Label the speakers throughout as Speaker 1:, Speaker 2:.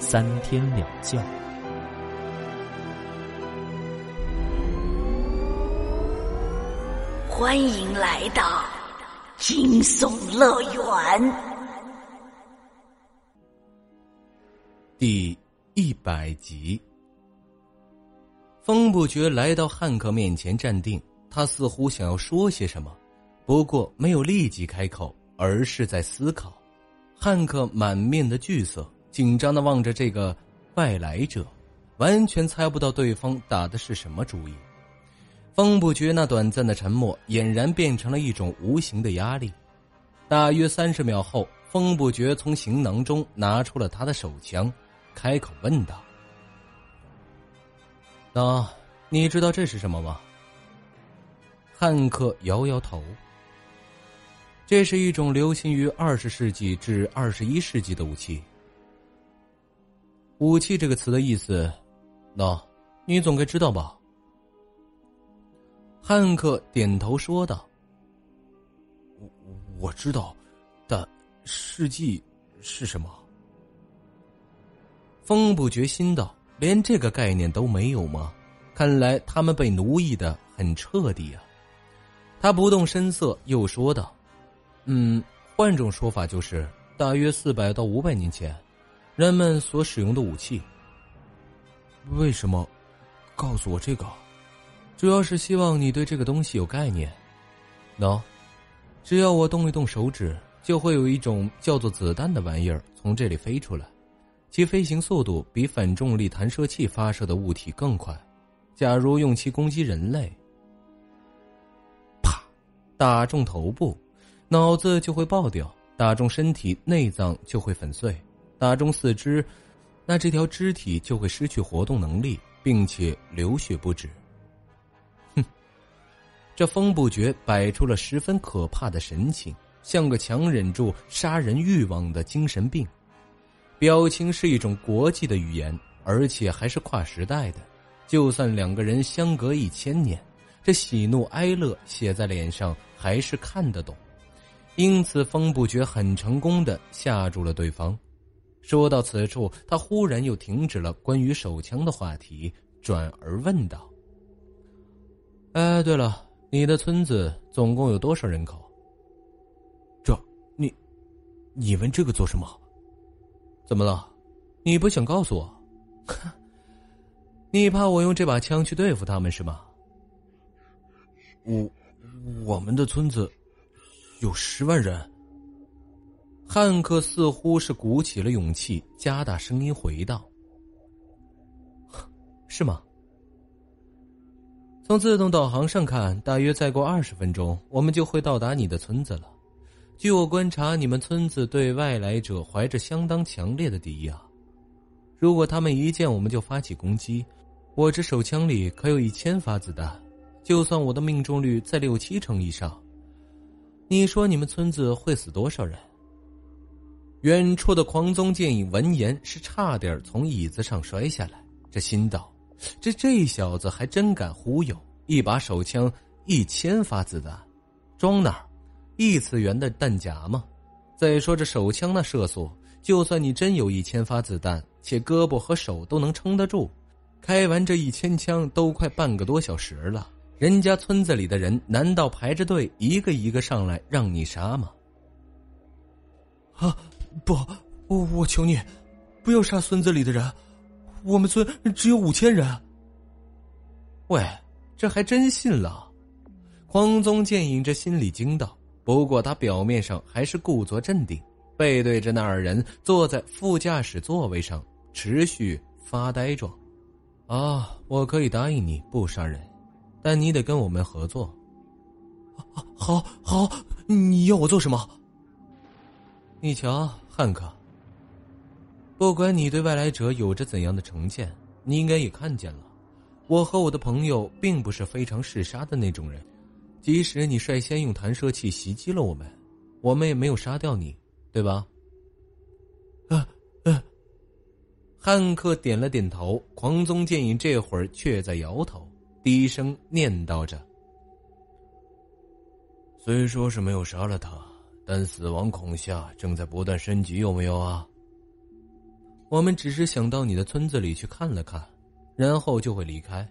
Speaker 1: 三天两觉。
Speaker 2: 欢迎来到惊悚乐园
Speaker 3: 第一百集。风不觉来到汉克面前站定。他似乎想要说些什么，不过没有立即开口，而是在思考。汉克满面的惧色，紧张的望着这个外来者，完全猜不到对方打的是什么主意。风不觉那短暂的沉默，俨然变成了一种无形的压力。大约三十秒后，风不觉从行囊中拿出了他的手枪，开口问道：“那你知道这是什么吗？”汉克摇摇头。这是一种流行于二十世纪至二十一世纪的武器。武器这个词的意思，那，你总该知道吧？汉克点头说道：“
Speaker 4: 我我知道，但世纪是什么？”
Speaker 3: 风不觉心道：“连这个概念都没有吗？看来他们被奴役的很彻底啊。”他不动声色，又说道：“嗯，换种说法就是，大约四百到五百年前，人们所使用的武器。
Speaker 4: 为什么？告诉我这个，
Speaker 3: 主要是希望你对这个东西有概念。喏，只要我动一动手指，就会有一种叫做子弹的玩意儿从这里飞出来，其飞行速度比反重力弹射器发射的物体更快。假如用其攻击人类。”啪打中头部，脑子就会爆掉；打中身体，内脏就会粉碎；打中四肢，那这条肢体就会失去活动能力，并且流血不止。哼，这风不觉摆出了十分可怕的神情，像个强忍住杀人欲望的精神病。表情是一种国际的语言，而且还是跨时代的。就算两个人相隔一千年。这喜怒哀乐写在脸上还是看得懂，因此风不觉很成功的吓住了对方。说到此处，他忽然又停止了关于手枪的话题，转而问道：“哎，对了，你的村子总共有多少人口？”
Speaker 4: 这，你，你问这个做什么？
Speaker 3: 怎么了？你不想告诉我？你怕我用这把枪去对付他们是吗？
Speaker 4: 我，我们的村子有十万人。
Speaker 3: 汉克似乎是鼓起了勇气，加大声音回道：“是吗？从自动导航上看，大约再过二十分钟，我们就会到达你的村子了。据我观察，你们村子对外来者怀着相当强烈的敌意啊。如果他们一见我们就发起攻击，我这手枪里可有一千发子弹。”就算我的命中率在六七成以上，你说你们村子会死多少人？远处的狂宗剑影闻言是差点从椅子上摔下来，这心道：这这小子还真敢忽悠！一把手枪，一千发子弹，装哪儿？异次元的弹夹吗？再说这手枪那射速，就算你真有一千发子弹，且胳膊和手都能撑得住，开完这一千枪都快半个多小时了。人家村子里的人难道排着队一个一个上来让你杀吗？
Speaker 4: 啊，不，我我求你，不要杀村子里的人，我们村只有五千人。
Speaker 3: 喂，这还真信了？匡宗剑影这心里惊道，不过他表面上还是故作镇定，背对着那二人坐在副驾驶座位上，持续发呆状。啊，我可以答应你不杀人。但你得跟我们合作。
Speaker 4: 好，好，你要我做什么？
Speaker 3: 你瞧，汉克，不管你对外来者有着怎样的成见，你应该也看见了，我和我的朋友并不是非常嗜杀的那种人。即使你率先用弹射器袭击了我们，我们也没有杀掉你，对吧？
Speaker 4: 啊，嗯。
Speaker 3: 汉克点了点头，狂宗剑影这会儿却在摇头，低声念叨着：“虽说是没有杀了他，但死亡恐吓正在不断升级，有没有啊？”我们只是想到你的村子里去看了看，然后就会离开。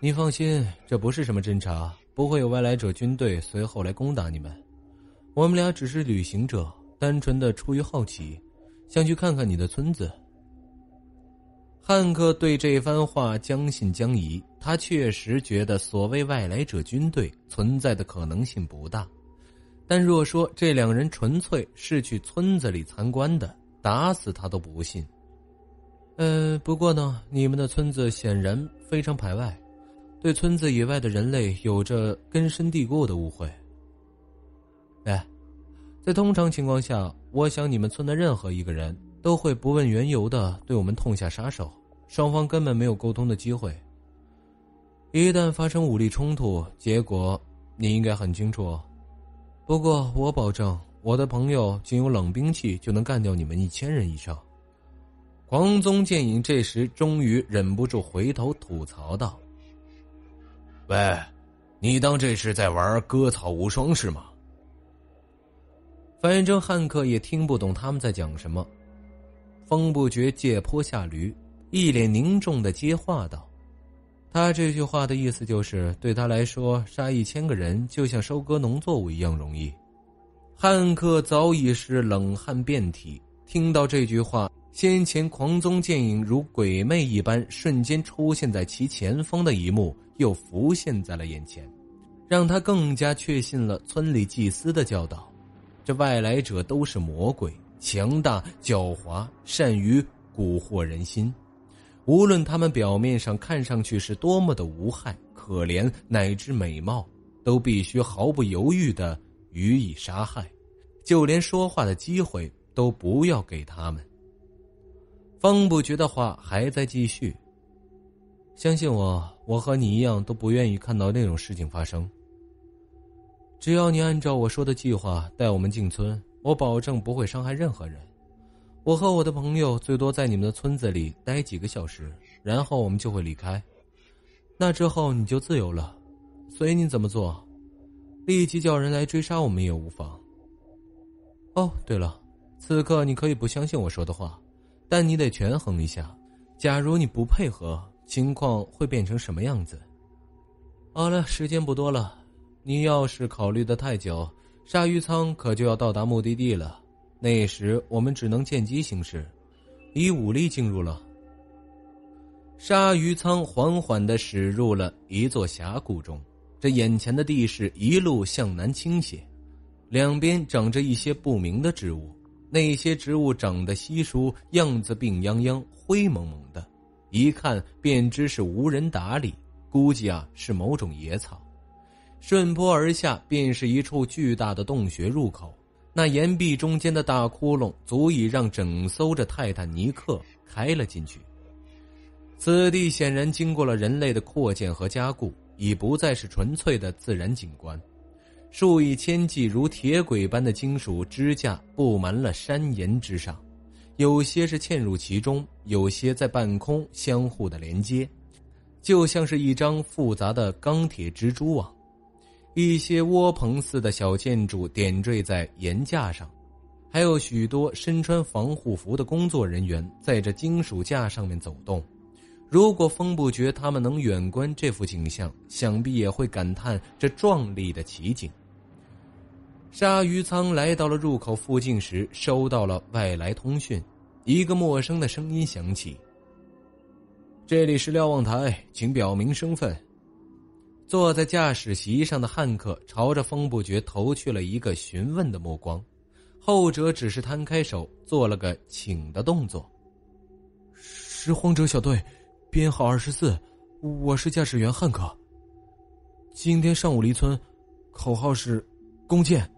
Speaker 3: 你放心，这不是什么侦查，不会有外来者军队随后来攻打你们。我们俩只是旅行者，单纯的出于好奇，想去看看你的村子。汉克对这番话将信将疑，他确实觉得所谓外来者军队存在的可能性不大，但若说这两人纯粹是去村子里参观的。打死他都不信。呃，不过呢，你们的村子显然非常排外，对村子以外的人类有着根深蒂固的误会。哎，在通常情况下，我想你们村的任何一个人都会不问缘由的对我们痛下杀手，双方根本没有沟通的机会。一旦发生武力冲突，结果你应该很清楚。不过我保证。我的朋友仅有冷兵器就能干掉你们一千人以上。黄宗剑影这时终于忍不住回头吐槽道：“
Speaker 5: 喂，你当这是在玩割草无双是吗？”
Speaker 3: 反正汉克也听不懂他们在讲什么。风不觉借坡下驴，一脸凝重的接话道：“他这句话的意思就是，对他来说，杀一千个人就像收割农作物一样容易。”汉克早已是冷汗遍体，听到这句话，先前狂宗剑影如鬼魅一般瞬间出现在其前方的一幕又浮现在了眼前，让他更加确信了村里祭司的教导：这外来者都是魔鬼，强大、狡猾，善于蛊惑人心。无论他们表面上看上去是多么的无害、可怜乃至美貌，都必须毫不犹豫的。予以杀害，就连说话的机会都不要给他们。方不觉的话还在继续。相信我，我和你一样都不愿意看到那种事情发生。只要你按照我说的计划带我们进村，我保证不会伤害任何人。我和我的朋友最多在你们的村子里待几个小时，然后我们就会离开。那之后你就自由了，随你怎么做。立即叫人来追杀我们也无妨。哦，对了，此刻你可以不相信我说的话，但你得权衡一下，假如你不配合，情况会变成什么样子？好了，时间不多了，你要是考虑的太久，鲨鱼舱可就要到达目的地了，那时我们只能见机行事，以武力进入了。鲨鱼舱缓缓的驶入了一座峡谷中。这眼前的地势一路向南倾斜，两边长着一些不明的植物。那些植物长得稀疏，样子病殃殃、灰蒙蒙的，一看便知是无人打理，估计啊是某种野草。顺坡而下，便是一处巨大的洞穴入口。那岩壁中间的大窟窿，足以让整艘着泰坦尼克开了进去。此地显然经过了人类的扩建和加固。已不再是纯粹的自然景观，数以千计如铁轨般的金属支架布满了山岩之上，有些是嵌入其中，有些在半空相互的连接，就像是一张复杂的钢铁蜘蛛网。一些窝棚似的小建筑点缀在岩架上，还有许多身穿防护服的工作人员在这金属架上面走动。如果风不觉他们能远观这幅景象，想必也会感叹这壮丽的奇景。鲨鱼舱来到了入口附近时，收到了外来通讯，一个陌生的声音响起：“这里是瞭望台，请表明身份。”坐在驾驶席上的汉克朝着风不觉投去了一个询问的目光，后者只是摊开手做了个请的动作：“
Speaker 4: 拾荒者小队。”编号二十四，我是驾驶员汉克。今天上午离村，口号是“弓箭”。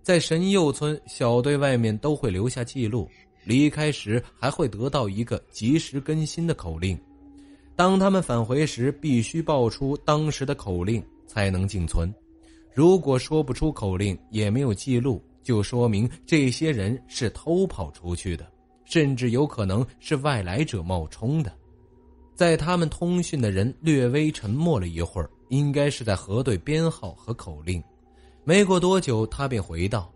Speaker 3: 在神佑村小队外面都会留下记录，离开时还会得到一个及时更新的口令。当他们返回时，必须报出当时的口令才能进村。如果说不出口令，也没有记录，就说明这些人是偷跑出去的，甚至有可能是外来者冒充的。在他们通讯的人略微沉默了一会儿，应该是在核对编号和口令。没过多久，他便回道：“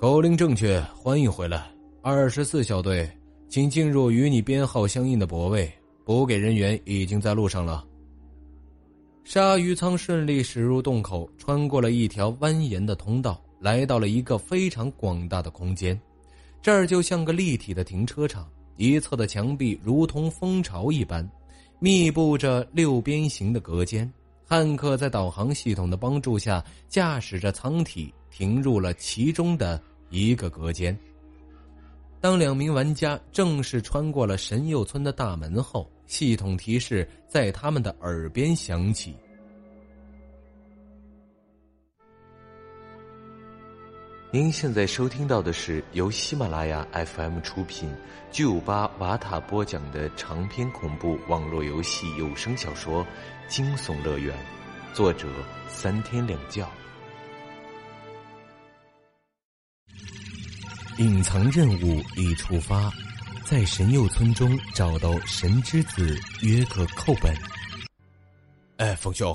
Speaker 3: 口令正确，欢迎回来。二十四小队，请进入与你编号相应的泊位，补给人员已经在路上了。”鲨鱼舱顺利驶入洞口，穿过了一条蜿蜒的通道，来到了一个非常广大的空间。这儿就像个立体的停车场，一侧的墙壁如同蜂巢一般，密布着六边形的隔间。汉克在导航系统的帮助下，驾驶着舱体停入了其中的一个隔间。当两名玩家正式穿过了神佑村的大门后，系统提示在他们的耳边响起。
Speaker 5: 您现在收听到的是由喜马拉雅 FM 出品、巨五八瓦塔播讲的长篇恐怖网络游戏有声小说《惊悚乐园》，作者三天两觉。
Speaker 3: 隐藏任务已触发，在神佑村中找到神之子约克寇本。
Speaker 4: 哎，冯兄，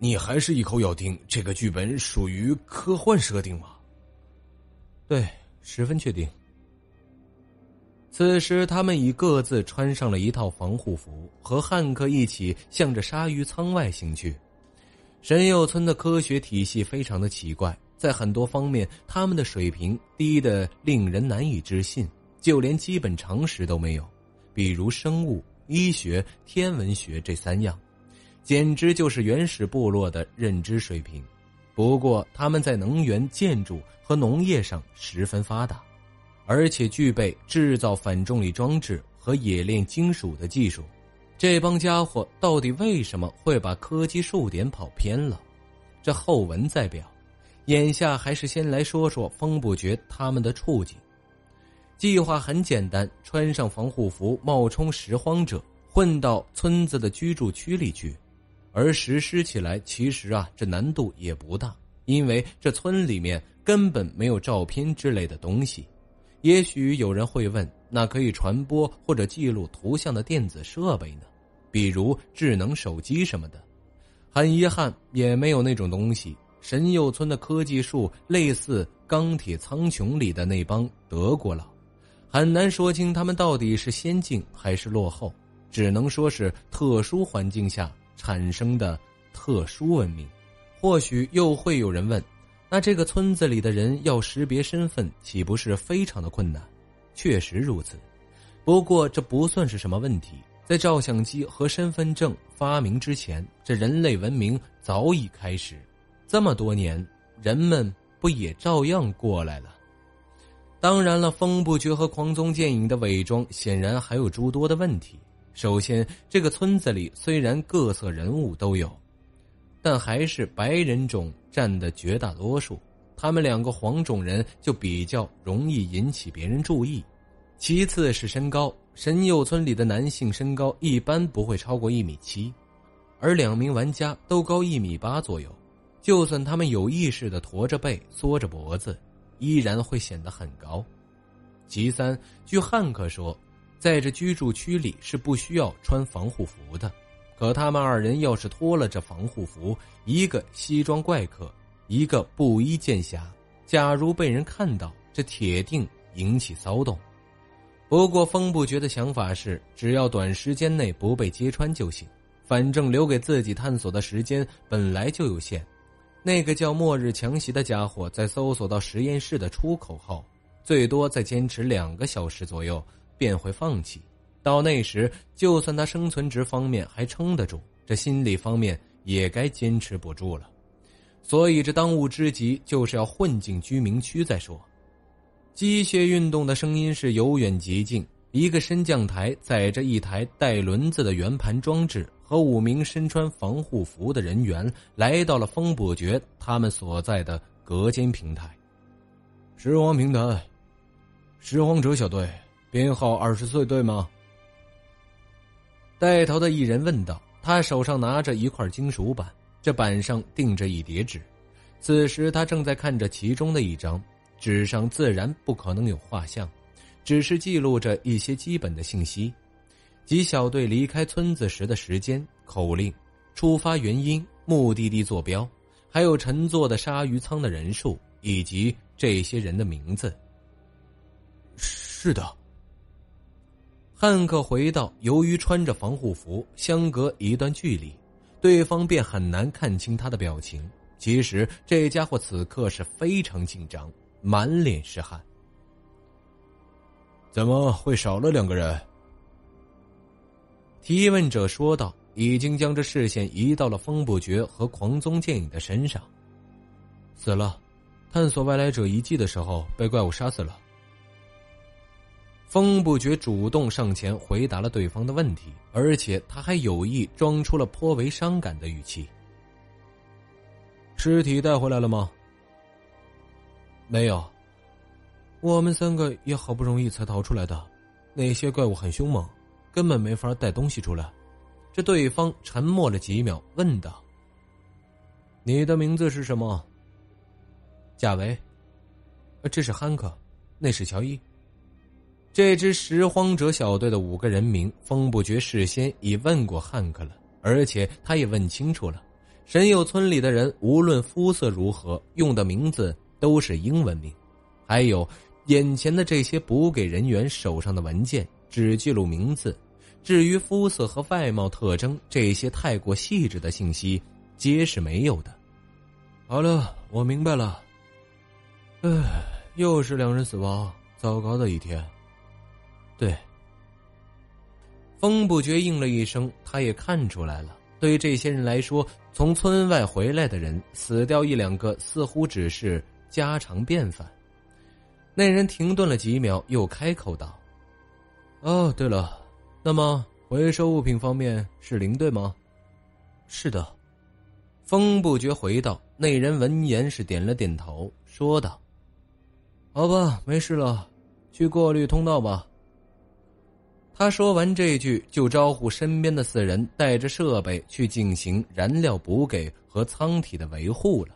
Speaker 4: 你还是一口咬定这个剧本属于科幻设定吗？
Speaker 3: 对，十分确定。此时，他们已各自穿上了一套防护服，和汉克一起向着鲨鱼舱外行去。神佑村的科学体系非常的奇怪，在很多方面，他们的水平低的令人难以置信，就连基本常识都没有，比如生物、医学、天文学这三样，简直就是原始部落的认知水平。不过，他们在能源、建筑和农业上十分发达，而且具备制造反重力装置和冶炼金属的技术。这帮家伙到底为什么会把科技数点跑偏了？这后文再表。眼下还是先来说说风不绝他们的处境。计划很简单：穿上防护服，冒充拾荒者，混到村子的居住区里去。而实施起来，其实啊，这难度也不大，因为这村里面根本没有照片之类的东西。也许有人会问，那可以传播或者记录图像的电子设备呢？比如智能手机什么的。很遗憾，也没有那种东西。神佑村的科技树类似《钢铁苍穹》里的那帮德国佬，很难说清他们到底是先进还是落后，只能说是特殊环境下。产生的特殊文明，或许又会有人问：那这个村子里的人要识别身份，岂不是非常的困难？确实如此，不过这不算是什么问题。在照相机和身份证发明之前，这人类文明早已开始。这么多年，人们不也照样过来了？当然了，风不绝和狂宗剑影的伪装显然还有诸多的问题。首先，这个村子里虽然各色人物都有，但还是白人种占的绝大多数。他们两个黄种人就比较容易引起别人注意。其次是身高，神佑村里的男性身高一般不会超过一米七，而两名玩家都高一米八左右。就算他们有意识的驼着背、缩着脖子，依然会显得很高。其三，据汉克说。在这居住区里是不需要穿防护服的，可他们二人要是脱了这防护服，一个西装怪客，一个布衣剑侠，假如被人看到，这铁定引起骚动。不过风不绝的想法是，只要短时间内不被揭穿就行，反正留给自己探索的时间本来就有限。那个叫末日强袭的家伙，在搜索到实验室的出口后，最多再坚持两个小时左右。便会放弃，到那时，就算他生存值方面还撑得住，这心理方面也该坚持不住了。所以，这当务之急就是要混进居民区再说。机械运动的声音是由远及近，一个升降台载着一台带轮子的圆盘装置和五名身穿防护服的人员，来到了风伯爵他们所在的隔间平台。
Speaker 4: 拾荒平台，拾荒者小队，编号二十四，对吗？
Speaker 3: 带头的一人问道。他手上拿着一块金属板，这板上钉着一叠纸。此时他正在看着其中的一张纸上，自然不可能有画像，只是记录着一些基本的信息，即小队离开村子时的时间、口令、出发原因、目的地坐标，还有乘坐的鲨鱼舱的人数以及这些人的名字。
Speaker 4: 是的。
Speaker 3: 汉克回到：“由于穿着防护服，相隔一段距离，对方便很难看清他的表情。其实这家伙此刻是非常紧张，满脸是汗。
Speaker 4: 怎么会少了两个人？”
Speaker 3: 提问者说道：“已经将这视线移到了风不绝和狂宗剑影的身上。
Speaker 4: 死了，探索外来者遗迹的时候被怪物杀死了。”
Speaker 3: 风不觉主动上前回答了对方的问题，而且他还有意装出了颇为伤感的语气。
Speaker 4: 尸体带回来了吗？
Speaker 3: 没有，
Speaker 4: 我们三个也好不容易才逃出来的。那些怪物很凶猛，根本没法带东西出来。
Speaker 3: 这对方沉默了几秒，问道：“
Speaker 4: 你的名字是什么？”
Speaker 3: 贾维。
Speaker 4: 这是汉克，那是乔伊。
Speaker 3: 这支拾荒者小队的五个人名，风不觉事先已问过汉克了，而且他也问清楚了。神佑村里的人，无论肤色如何，用的名字都是英文名。还有眼前的这些补给人员手上的文件，只记录名字，至于肤色和外貌特征这些太过细致的信息，皆是没有的。
Speaker 4: 好了，我明白了。唉，又是两人死亡，糟糕的一天。
Speaker 3: 对，风不觉应了一声，他也看出来了。对于这些人来说，从村外回来的人死掉一两个，似乎只是家常便饭。那人停顿了几秒，又开口道：“
Speaker 4: 哦，对了，那么回收物品方面是零对吗？”“
Speaker 3: 是的。”风不觉回道。那人闻言是点了点头，说道：“
Speaker 4: 好吧，没事了，去过滤通道吧。”
Speaker 3: 他说完这句，就招呼身边的四人带着设备去进行燃料补给和舱体的维护了。